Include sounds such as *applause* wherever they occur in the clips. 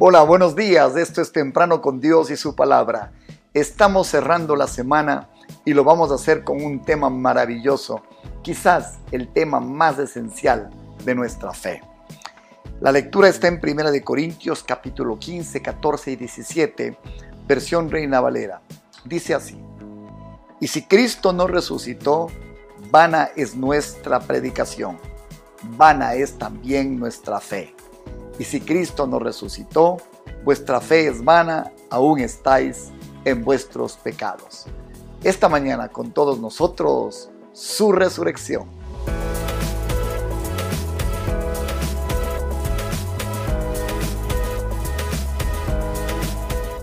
Hola, buenos días. Esto es Temprano con Dios y su palabra. Estamos cerrando la semana y lo vamos a hacer con un tema maravilloso, quizás el tema más esencial de nuestra fe. La lectura está en 1 de Corintios capítulo 15, 14 y 17, versión Reina Valera. Dice así: Y si Cristo no resucitó, vana es nuestra predicación, vana es también nuestra fe. Y si Cristo no resucitó, vuestra fe es vana, aún estáis en vuestros pecados. Esta mañana con todos nosotros, su resurrección.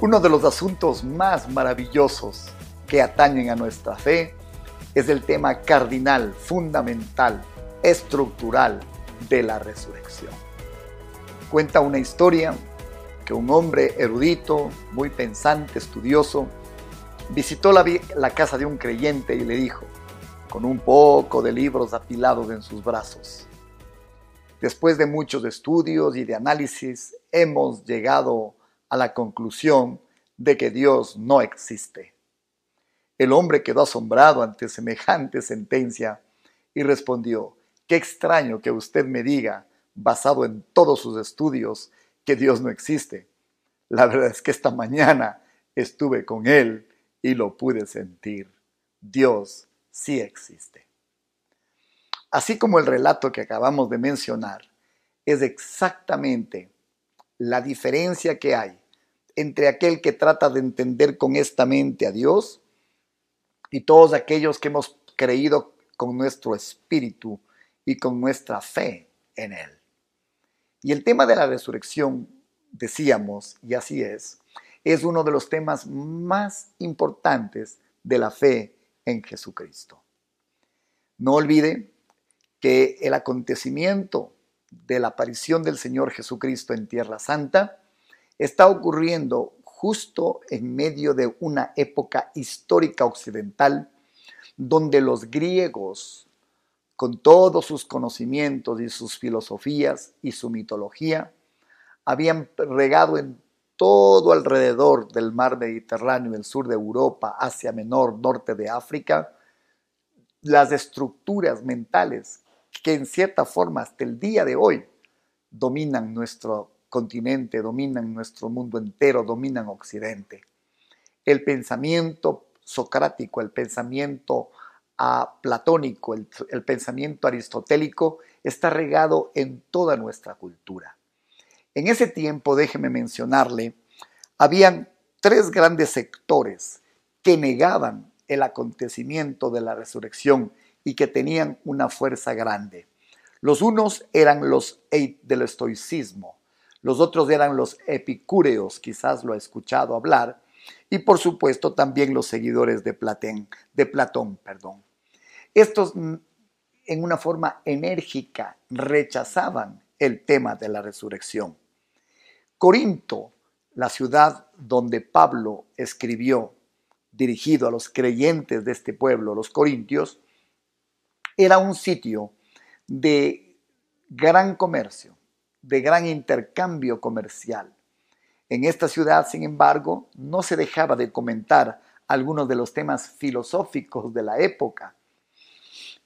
Uno de los asuntos más maravillosos que atañen a nuestra fe es el tema cardinal, fundamental, estructural de la resurrección. Cuenta una historia que un hombre erudito, muy pensante, estudioso, visitó la, casa de un creyente y le dijo, con un poco de libros apilados en sus brazos, después de muchos estudios y de análisis, hemos llegado a la conclusión de que Dios no existe. El hombre quedó asombrado ante semejante sentencia y respondió, qué extraño que usted me diga basado en todos sus estudios, que Dios no existe. La verdad es que esta mañana estuve con Él y lo pude sentir. Dios sí existe. Así como el relato que acabamos de mencionar es exactamente la diferencia que hay entre aquel que trata de entender con esta mente a Dios y todos aquellos que hemos creído con nuestro espíritu y con nuestra fe en Él. Y el tema de la resurrección, decíamos, y así es, es uno de los temas más importantes de la fe en Jesucristo. No olvide que el acontecimiento de la aparición del Señor Jesucristo en Tierra Santa está ocurriendo justo en medio de una época histórica occidental donde los griegos con todos sus conocimientos y sus filosofías y su mitología, habían regado en todo alrededor del mar Mediterráneo, el sur de Europa, Asia Menor, norte de África, las estructuras mentales que en cierta forma hasta el día de hoy dominan nuestro continente, dominan nuestro mundo entero, dominan Occidente. El pensamiento socrático, el pensamiento a platónico, el, pensamiento aristotélico, está regado en toda nuestra cultura. En ese tiempo, déjeme mencionarle, habían tres grandes sectores que negaban el acontecimiento de la resurrección y que tenían una fuerza grande. Los unos eran los del estoicismo, los otros eran los epicúreos, quizás lo ha escuchado hablar, y por supuesto también los seguidores de Platón, de Platón, perdón. Estos mm, en una forma enérgica rechazaban el tema de la resurrección. Corinto, la ciudad donde Pablo escribió, dirigido a los creyentes de este pueblo, los corintios, era un sitio de gran comercio, de gran intercambio comercial. En esta ciudad, sin embargo, no se dejaba de comentar algunos de los temas filosóficos de la época,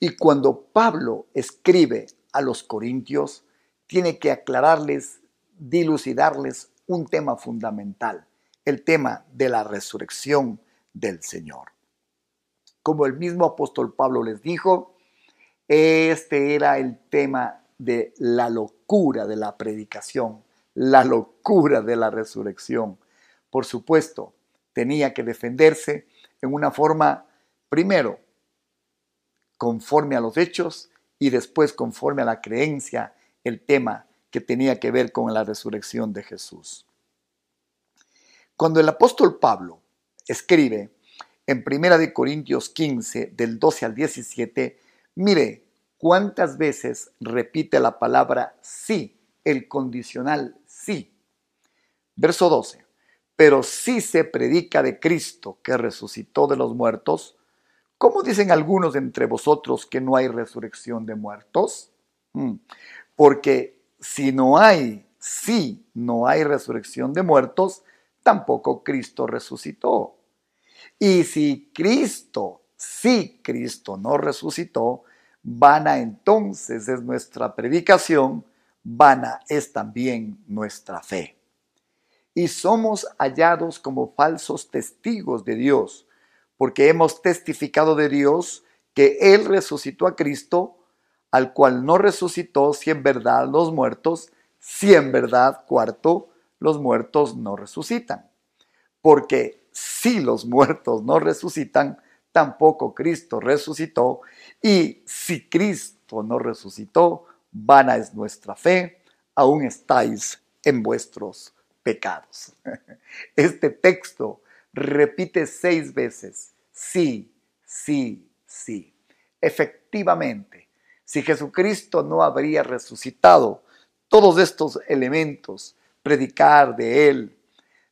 y cuando Pablo escribe a los corintios, tiene que aclararles, dilucidarles un tema fundamental, el tema de la resurrección del Señor. Como el mismo apóstol Pablo les dijo, este era el tema de la locura de la predicación, la locura de la resurrección. Por supuesto, tenía que defenderse en una forma, primero, conforme a los hechos y después conforme a la creencia el tema que tenía que ver con la resurrección de Jesús. Cuando el apóstol Pablo escribe en 1 Corintios 15 del 12 al 17, mire cuántas veces repite la palabra sí, el condicional sí. Verso 12, pero si se predica de Cristo que resucitó de los muertos, ¿Cómo dicen algunos entre vosotros que no hay resurrección de muertos? Mm. Porque si no hay si no hay resurrección de muertos, tampoco Cristo resucitó. Y si Cristo, si Cristo no resucitó, vana entonces es nuestra predicación, vana es también nuestra fe. Y somos hallados como falsos testigos de Dios, porque hemos testificado de Dios que Él resucitó a Cristo, al cual no resucitó si en verdad los muertos, si en verdad, cuarto, los muertos no resucitan. Porque si los muertos no resucitan, tampoco Cristo resucitó. Y si Cristo no resucitó, vana es nuestra fe, aún estáis en vuestros pecados. *laughs* Este texto repite seis veces, sí, sí, sí. Efectivamente, si Jesucristo no habría resucitado, todos estos elementos, predicar de Él,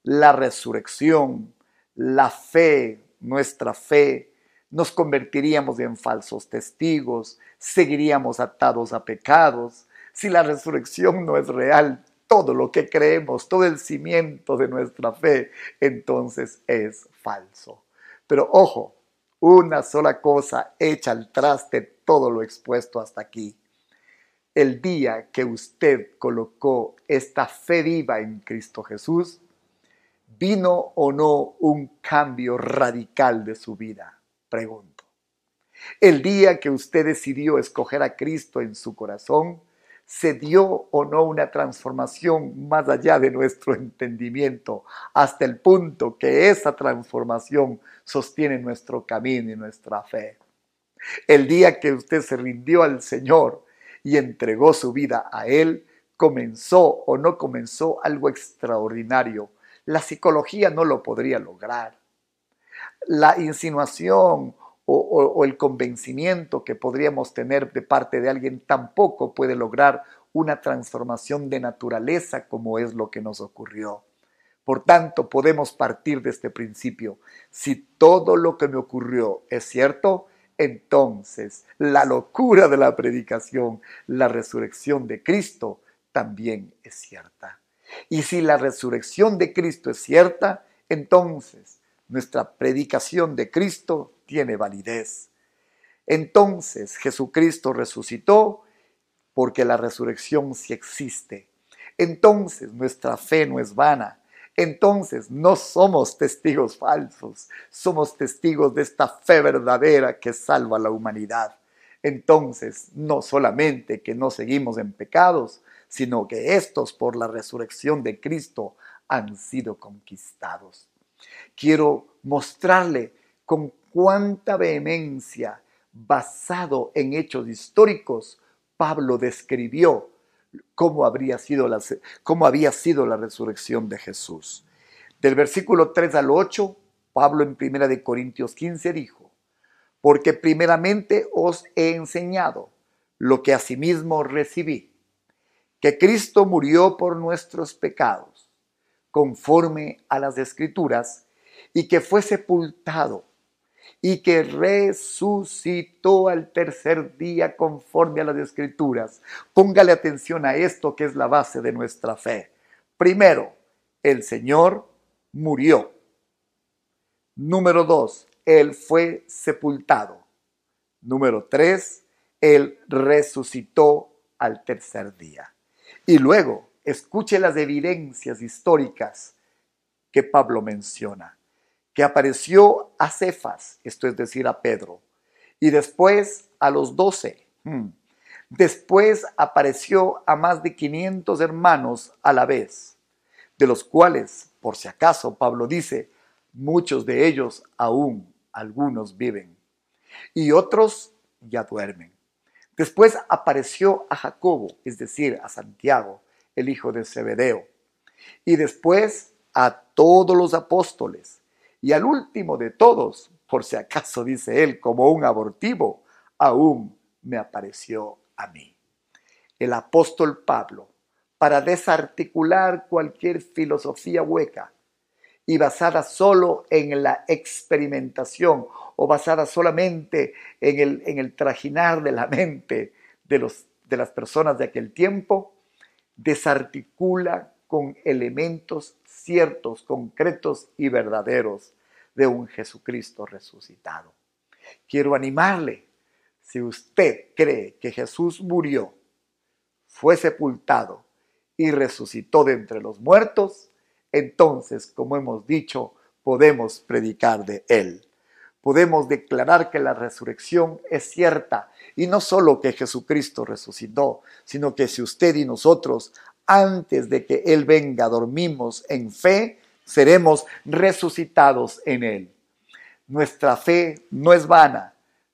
la resurrección, la fe, nuestra fe, nos convertiríamos en falsos testigos, seguiríamos atados a pecados. Si la resurrección no es real, todo lo que creemos, todo el cimiento de nuestra fe, entonces es falso. Pero ojo, una sola cosa echa al traste todo lo expuesto hasta aquí. El día que usted colocó esta fe viva en Cristo Jesús, ¿vino o no un cambio radical de su vida? Pregunto. El día que usted decidió escoger a Cristo en su corazón, ¿se dio o no una transformación más allá de nuestro entendimiento, hasta el punto que esa transformación sostiene nuestro camino y nuestra fe? El día que usted se rindió al Señor y entregó su vida a Él, comenzó o no comenzó algo extraordinario. La psicología no lo podría lograr. La insinuación o, el convencimiento que podríamos tener de parte de alguien tampoco puede lograr una transformación de naturaleza como es lo que nos ocurrió. Por tanto, podemos partir de este principio. Si todo lo que me ocurrió es cierto, entonces la locura de la predicación, la resurrección de Cristo, también es cierta. Y si la resurrección de Cristo es cierta, entonces nuestra predicación de Cristo tiene validez. Entonces Jesucristo resucitó porque la resurrección sí existe. Entonces nuestra fe no es vana. Entonces no somos testigos falsos, somos testigos de esta fe verdadera que salva a la humanidad. Entonces no solamente que no seguimos en pecados, sino que estos por la resurrección de Cristo han sido conquistados. Quiero mostrarle con cuánta vehemencia, basado en hechos históricos, Pablo describió cómo, habría sido la, cómo había sido la resurrección de Jesús. Del versículo 3 al 8, Pablo en 1 de Corintios 15 dijo, porque primeramente os he enseñado lo que asimismo recibí, que Cristo murió por nuestros pecados, conforme a las escrituras, y que fue sepultado y que resucitó al tercer día conforme a las escrituras. Póngale atención a esto que es la base de nuestra fe. Primero, el Señor murió. Número dos, Él fue sepultado. Número tres, Él resucitó al tercer día. Y luego, escuche las evidencias históricas que Pablo menciona que apareció a Cefas, esto es decir, a Pedro, y después a los doce. Hmm. Después apareció a más de 500 hermanos a la vez, de los cuales, por si acaso, Pablo dice, muchos de ellos aún, algunos viven, y otros ya duermen. Después apareció a Jacobo, es decir, a Santiago, el hijo de Zebedeo, y después a todos los apóstoles y al último de todos, por si acaso dice él, como un abortivo, aún me apareció a mí. El apóstol Pablo, para desarticular cualquier filosofía hueca y basada solo en la experimentación o basada solamente en el, en el trajinar de la mente de, los, de las personas de aquel tiempo, desarticula con elementos ciertos, concretos y verdaderos de un Jesucristo resucitado. Quiero animarle, si usted cree que Jesús murió, fue sepultado y resucitó de entre los muertos, entonces, como hemos dicho, podemos predicar de Él. Podemos declarar que la resurrección es cierta y no solo que Jesucristo resucitó, sino que si usted y nosotros, antes de que Él venga, dormimos en fe, seremos resucitados en Él. Nuestra fe no es vana.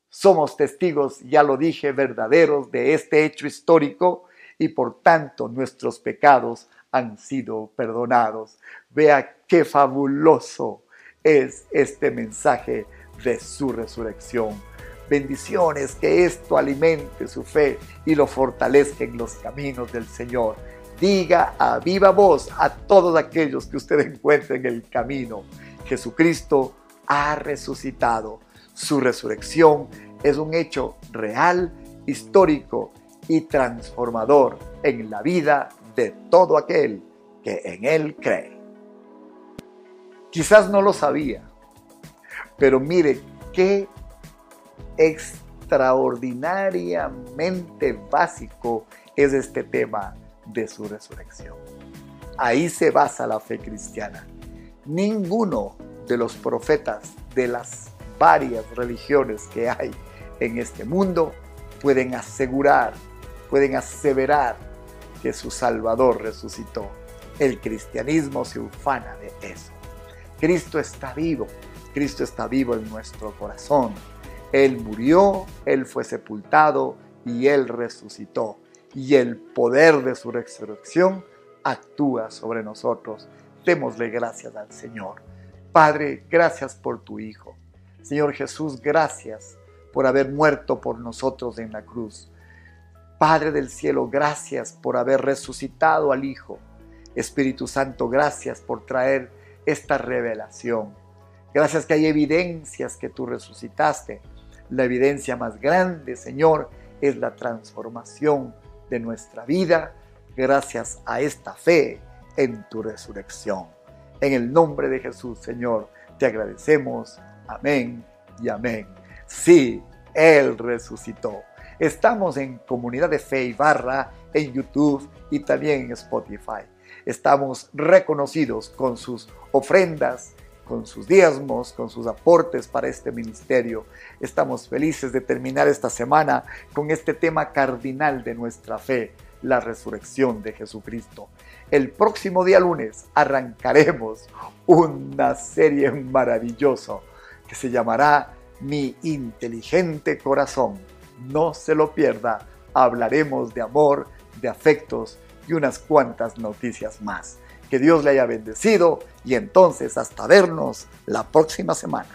Somos testigos, ya lo dije, verdaderos de este hecho histórico y por tanto nuestros pecados han sido perdonados. Vea qué fabuloso es este mensaje de su resurrección. Bendiciones, que esto alimente su fe y lo fortalezca en los caminos del Señor. Diga a viva voz a todos aquellos que usted encuentre en el camino. Jesucristo ha resucitado. Su resurrección es un hecho real, histórico y transformador en la vida de todo aquel que en Él cree. Quizás no lo sabía, pero mire qué extraordinariamente básico es este tema de su resurrección. Ahí se basa la fe cristiana. Ninguno de los profetas de las varias religiones que hay en este mundo pueden asegurar, pueden aseverar que su Salvador resucitó. El cristianismo se ufana de eso. Cristo está vivo, Cristo está vivo en nuestro corazón. Él murió, Él fue sepultado y Él resucitó. Y el poder de su resurrección actúa sobre nosotros. Démosle gracias al Señor. Padre, gracias por tu Hijo. Señor Jesús, gracias por haber muerto por nosotros en la cruz. Padre del cielo, gracias por haber resucitado al Hijo. Espíritu Santo, gracias por traer esta revelación. Gracias que hay evidencias que tú resucitaste. La evidencia más grande, Señor, es la transformación de nuestra vida gracias a esta fe en tu resurrección. En el nombre de Jesús, Señor, te agradecemos. Amén y amén. Sí, Él resucitó. Estamos en Comunidad de Fe y Barra en YouTube y también en Spotify. Estamos reconocidos con sus ofrendas, con sus diezmos, con sus aportes para este ministerio. Estamos felices de terminar esta semana con este tema cardinal de nuestra fe, la resurrección de Jesucristo. El próximo día lunes arrancaremos una serie maravillosa que se llamará Mi inteligente corazón. No se lo pierda. Hablaremos de amor, de afectos y unas cuantas noticias más. Que Dios le haya bendecido y entonces hasta vernos la próxima semana.